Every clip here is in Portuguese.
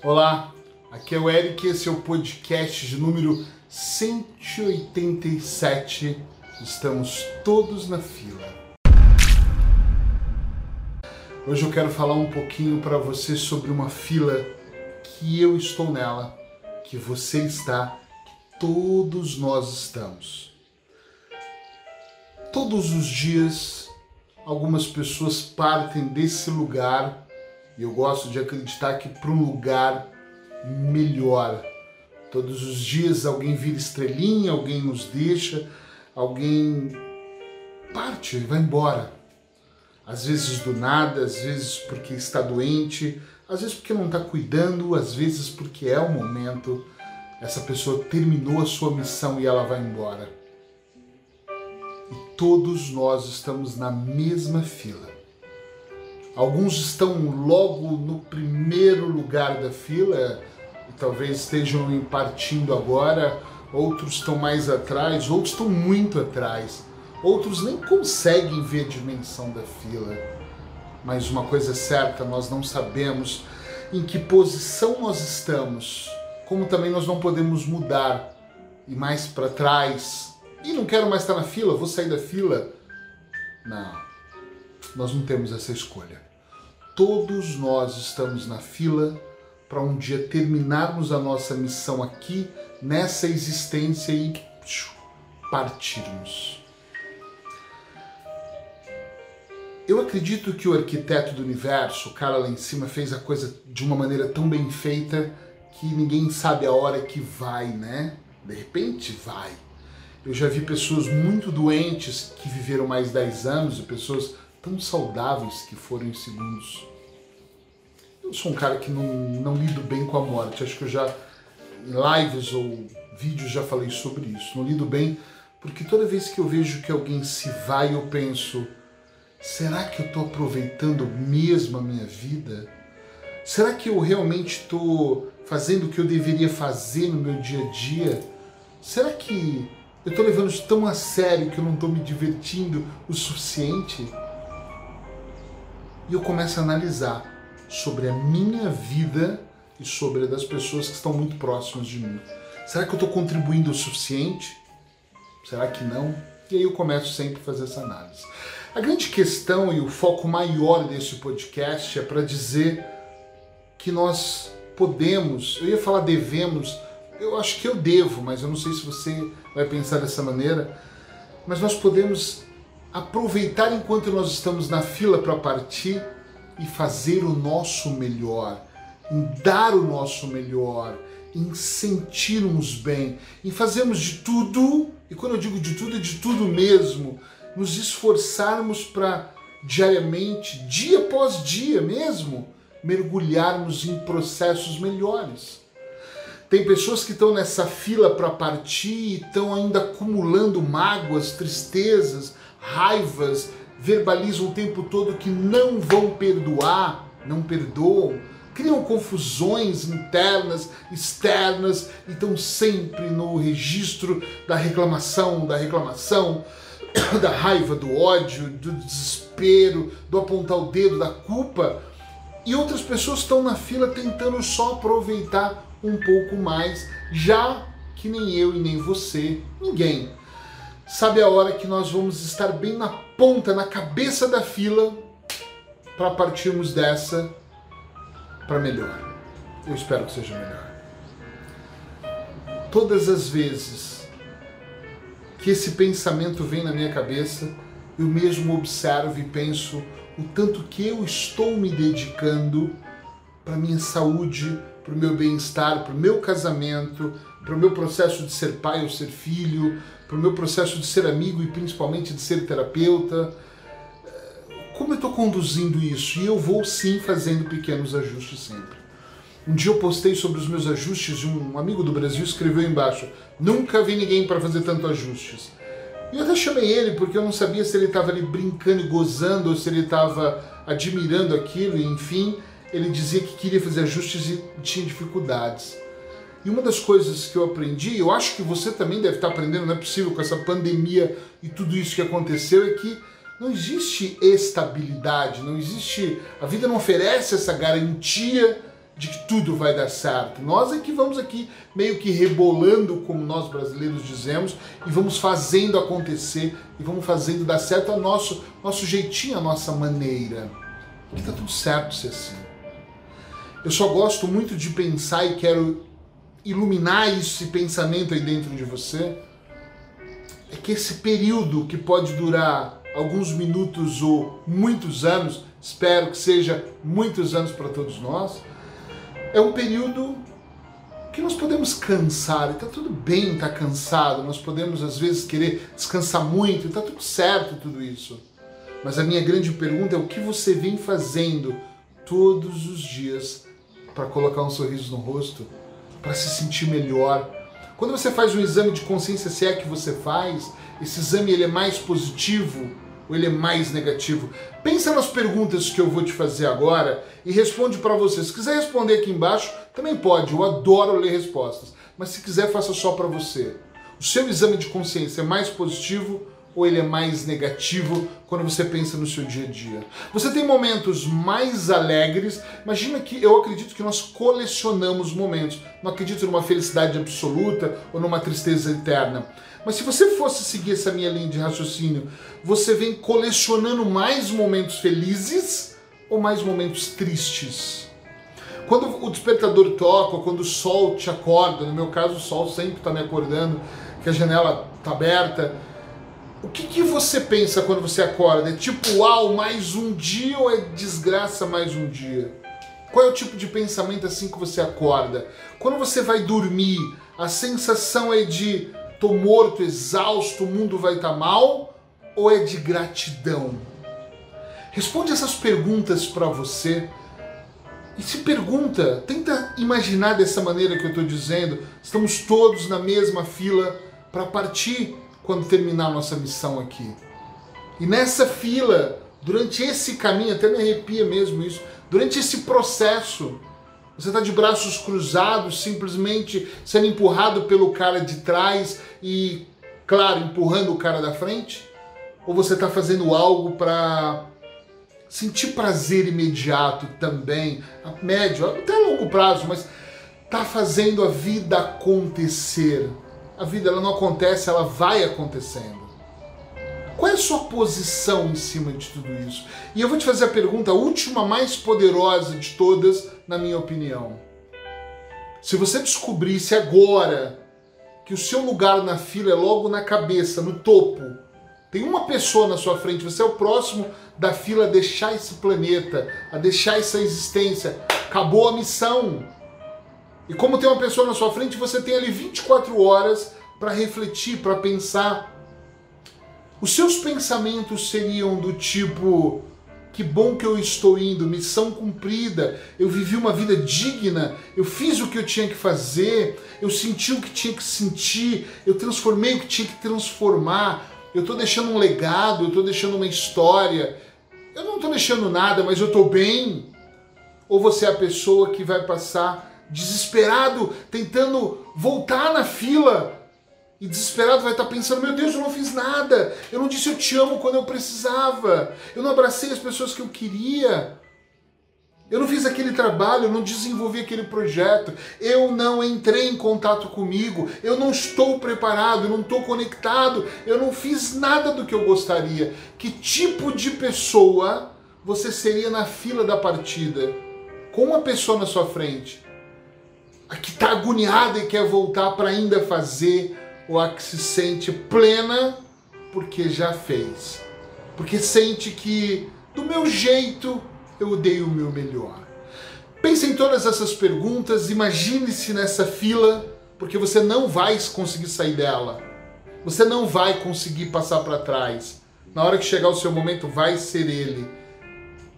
Olá, aqui é o Eric, esse é o podcast de número 187. Estamos todos na fila. Hoje eu quero falar um pouquinho para você sobre uma fila que eu estou nela, que você está, que todos nós estamos. Todos os dias, algumas pessoas partem desse lugar e eu gosto de acreditar que para um lugar melhor. Todos os dias alguém vira estrelinha, alguém nos deixa, alguém parte e vai embora. Às vezes do nada, às vezes porque está doente, às vezes porque não está cuidando, às vezes porque é o momento. Essa pessoa terminou a sua missão e ela vai embora. E todos nós estamos na mesma fila. Alguns estão logo no primeiro lugar da fila, talvez estejam partindo agora, outros estão mais atrás, outros estão muito atrás, outros nem conseguem ver a dimensão da fila. Mas uma coisa é certa, nós não sabemos em que posição nós estamos, como também nós não podemos mudar e mais para trás. E não quero mais estar na fila, vou sair da fila. Não, nós não temos essa escolha. Todos nós estamos na fila para um dia terminarmos a nossa missão aqui, nessa existência e partirmos. Eu acredito que o arquiteto do universo, o cara lá em cima, fez a coisa de uma maneira tão bem feita que ninguém sabe a hora que vai, né? De repente vai. Eu já vi pessoas muito doentes que viveram mais 10 anos e pessoas tão saudáveis que foram em segundos. Eu sou um cara que não, não lido bem com a morte. Acho que eu já, em lives ou vídeos, já falei sobre isso. Não lido bem porque toda vez que eu vejo que alguém se vai, eu penso: será que eu estou aproveitando mesmo a minha vida? Será que eu realmente estou fazendo o que eu deveria fazer no meu dia a dia? Será que eu estou levando isso tão a sério que eu não estou me divertindo o suficiente? E eu começo a analisar sobre a minha vida e sobre a das pessoas que estão muito próximas de mim. Será que eu estou contribuindo o suficiente? Será que não? E aí eu começo sempre a fazer essa análise. A grande questão e o foco maior desse podcast é para dizer que nós podemos, eu ia falar devemos, eu acho que eu devo, mas eu não sei se você vai pensar dessa maneira, mas nós podemos aproveitar enquanto nós estamos na fila para partir e fazer o nosso melhor, em dar o nosso melhor, em sentirmos bem, em fazermos de tudo, e quando eu digo de tudo, é de tudo mesmo, nos esforçarmos para diariamente, dia após dia mesmo, mergulharmos em processos melhores. Tem pessoas que estão nessa fila para partir e estão ainda acumulando mágoas, tristezas, raivas, verbalizam o tempo todo que não vão perdoar, não perdoam, criam confusões internas, externas e estão sempre no registro da reclamação, da reclamação, da raiva, do ódio, do desespero, do apontar o dedo, da culpa. E outras pessoas estão na fila tentando só aproveitar um pouco mais, já que nem eu e nem você, ninguém sabe a hora que nós vamos estar bem na ponta, na cabeça da fila, para partirmos dessa para melhor. Eu espero que seja melhor. Todas as vezes que esse pensamento vem na minha cabeça, eu mesmo observo e penso o tanto que eu estou me dedicando para minha saúde, para o meu bem-estar, para o meu casamento, para o meu processo de ser pai ou ser filho, para o meu processo de ser amigo e principalmente de ser terapeuta. Como eu estou conduzindo isso? E eu vou sim fazendo pequenos ajustes sempre. Um dia eu postei sobre os meus ajustes e um amigo do Brasil escreveu embaixo: Nunca vi ninguém para fazer tanto ajustes. E eu até chamei ele porque eu não sabia se ele estava ali brincando e gozando ou se ele estava admirando aquilo, e enfim, ele dizia que queria fazer ajustes e tinha dificuldades. E uma das coisas que eu aprendi, eu acho que você também deve estar aprendendo, não é possível com essa pandemia e tudo isso que aconteceu, é que não existe estabilidade, não existe. A vida não oferece essa garantia de que tudo vai dar certo. Nós é que vamos aqui meio que rebolando, como nós brasileiros dizemos, e vamos fazendo acontecer e vamos fazendo dar certo a nosso nosso jeitinho, a nossa maneira. E tá tudo certo ser assim. Eu só gosto muito de pensar e quero iluminar esse pensamento aí dentro de você. É que esse período que pode durar alguns minutos ou muitos anos, espero que seja muitos anos para todos nós, é um período que nós podemos cansar, e tá tudo bem estar tá cansado, nós podemos às vezes querer descansar muito, e tá tudo certo tudo isso. Mas a minha grande pergunta é o que você vem fazendo todos os dias para colocar um sorriso no rosto, para se sentir melhor. Quando você faz um exame de consciência, se é que você faz, esse exame ele é mais positivo ou ele é mais negativo? Pensa nas perguntas que eu vou te fazer agora e responde para você. Se quiser responder aqui embaixo, também pode. Eu adoro ler respostas. Mas se quiser, faça só para você. O seu exame de consciência é mais positivo ou ele é mais negativo quando você pensa no seu dia a dia? Você tem momentos mais alegres. Imagina que eu acredito que nós colecionamos momentos. Não acredito numa felicidade absoluta ou numa tristeza eterna. Mas se você fosse seguir essa minha linha de raciocínio, você vem colecionando mais momentos felizes ou mais momentos tristes? Quando o despertador toca, quando o sol te acorda, no meu caso o sol sempre está me acordando, que a janela está aberta, o que, que você pensa quando você acorda? É tipo, uau, mais um dia ou é desgraça mais um dia? Qual é o tipo de pensamento assim que você acorda? Quando você vai dormir, a sensação é de tô morto, exausto, o mundo vai estar tá mal? Ou é de gratidão? Responde essas perguntas para você e se pergunta, tenta imaginar dessa maneira que eu estou dizendo. Estamos todos na mesma fila para partir quando terminar nossa missão aqui. E nessa fila, durante esse caminho, até me arrepia mesmo isso, durante esse processo, você está de braços cruzados, simplesmente sendo empurrado pelo cara de trás e, claro, empurrando o cara da frente? Ou você está fazendo algo para sentir prazer imediato também, a médio, até a longo prazo, mas está fazendo a vida acontecer? A vida ela não acontece, ela vai acontecendo. Qual é a sua posição em cima de tudo isso? E eu vou te fazer a pergunta, a última mais poderosa de todas, na minha opinião. Se você descobrisse agora que o seu lugar na fila é logo na cabeça, no topo, tem uma pessoa na sua frente, você é o próximo da fila a deixar esse planeta, a deixar essa existência, acabou a missão. E como tem uma pessoa na sua frente, você tem ali 24 horas para refletir, para pensar. Os seus pensamentos seriam do tipo: que bom que eu estou indo, missão cumprida, eu vivi uma vida digna, eu fiz o que eu tinha que fazer, eu senti o que tinha que sentir, eu transformei o que tinha que transformar, eu estou deixando um legado, eu estou deixando uma história. Eu não estou deixando nada, mas eu estou bem. Ou você é a pessoa que vai passar desesperado, tentando voltar na fila. E desesperado vai estar pensando: meu Deus, eu não fiz nada. Eu não disse eu te amo quando eu precisava. Eu não abracei as pessoas que eu queria. Eu não fiz aquele trabalho, eu não desenvolvi aquele projeto, eu não entrei em contato comigo, eu não estou preparado, eu não estou conectado, eu não fiz nada do que eu gostaria. Que tipo de pessoa você seria na fila da partida? Com uma pessoa na sua frente a que está agoniada e quer voltar para ainda fazer, ou a que se sente plena porque já fez. Porque sente que do meu jeito eu dei o meu melhor. Pense em todas essas perguntas, imagine-se nessa fila, porque você não vai conseguir sair dela. Você não vai conseguir passar para trás. Na hora que chegar o seu momento, vai ser ele.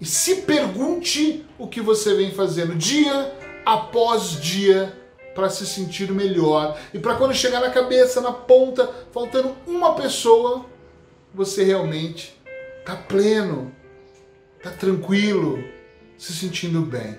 E se pergunte o que você vem fazendo dia após dia para se sentir melhor. E para quando chegar na cabeça, na ponta, faltando uma pessoa, você realmente tá pleno, tá tranquilo, se sentindo bem.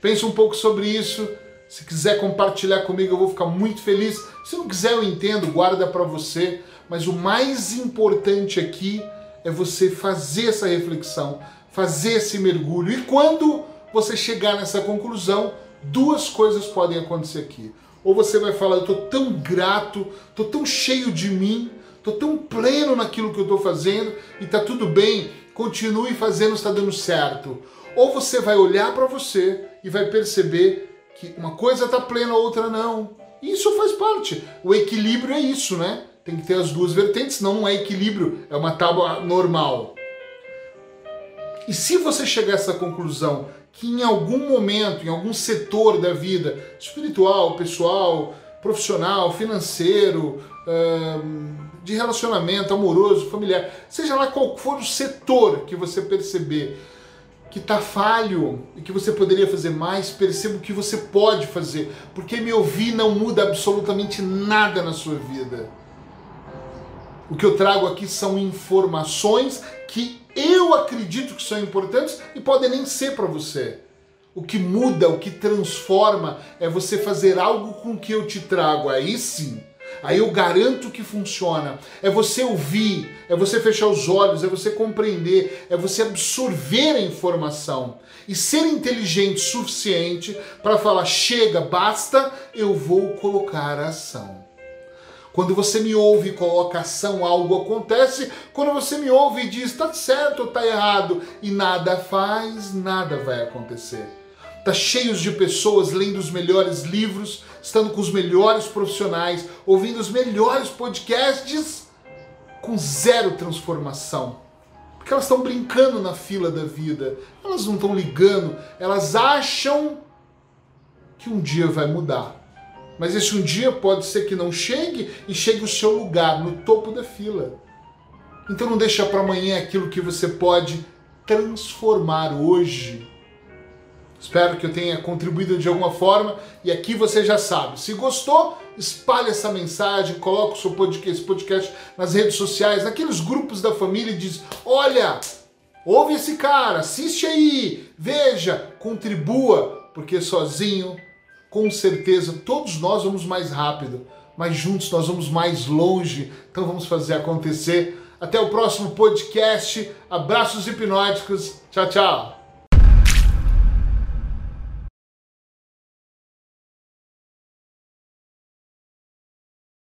Pense um pouco sobre isso. Se quiser compartilhar comigo, eu vou ficar muito feliz. Se não quiser, eu entendo, guarda para você. Mas o mais importante aqui é você fazer essa reflexão, fazer esse mergulho. E quando você chegar nessa conclusão, duas coisas podem acontecer aqui. Ou você vai falar, eu estou tão grato, estou tão cheio de mim, estou tão pleno naquilo que eu estou fazendo e está tudo bem, continue fazendo, está dando certo. Ou você vai olhar para você e vai perceber que uma coisa está plena, a outra não. Isso faz parte. O equilíbrio é isso, né? Tem que ter as duas vertentes, senão não é equilíbrio, é uma tábua normal. E se você chegar a essa conclusão que em algum momento, em algum setor da vida, espiritual, pessoal, profissional, financeiro, de relacionamento amoroso, familiar, seja lá qual for o setor que você perceber que está falho e que você poderia fazer mais, perceba o que você pode fazer, porque me ouvir não muda absolutamente nada na sua vida. O que eu trago aqui são informações que eu acredito que são importantes e podem nem ser para você. O que muda, o que transforma é você fazer algo com que eu te trago. Aí sim, aí eu garanto que funciona. É você ouvir, é você fechar os olhos, é você compreender, é você absorver a informação e ser inteligente o suficiente para falar: chega, basta, eu vou colocar a ação. Quando você me ouve e coloca ação, algo acontece. Quando você me ouve e diz está certo ou está errado e nada faz, nada vai acontecer. Está cheio de pessoas lendo os melhores livros, estando com os melhores profissionais, ouvindo os melhores podcasts com zero transformação. Porque elas estão brincando na fila da vida, elas não estão ligando, elas acham que um dia vai mudar. Mas esse um dia pode ser que não chegue e chegue o seu lugar no topo da fila. Então não deixa para amanhã aquilo que você pode transformar hoje. Espero que eu tenha contribuído de alguma forma e aqui você já sabe. Se gostou, espalhe essa mensagem, coloque o seu podcast, esse podcast nas redes sociais, naqueles grupos da família e diz: "Olha, ouve esse cara, assiste aí, veja, contribua, porque sozinho com certeza todos nós vamos mais rápido, mas juntos nós vamos mais longe. Então vamos fazer acontecer. Até o próximo podcast. Abraços hipnóticos. Tchau, tchau.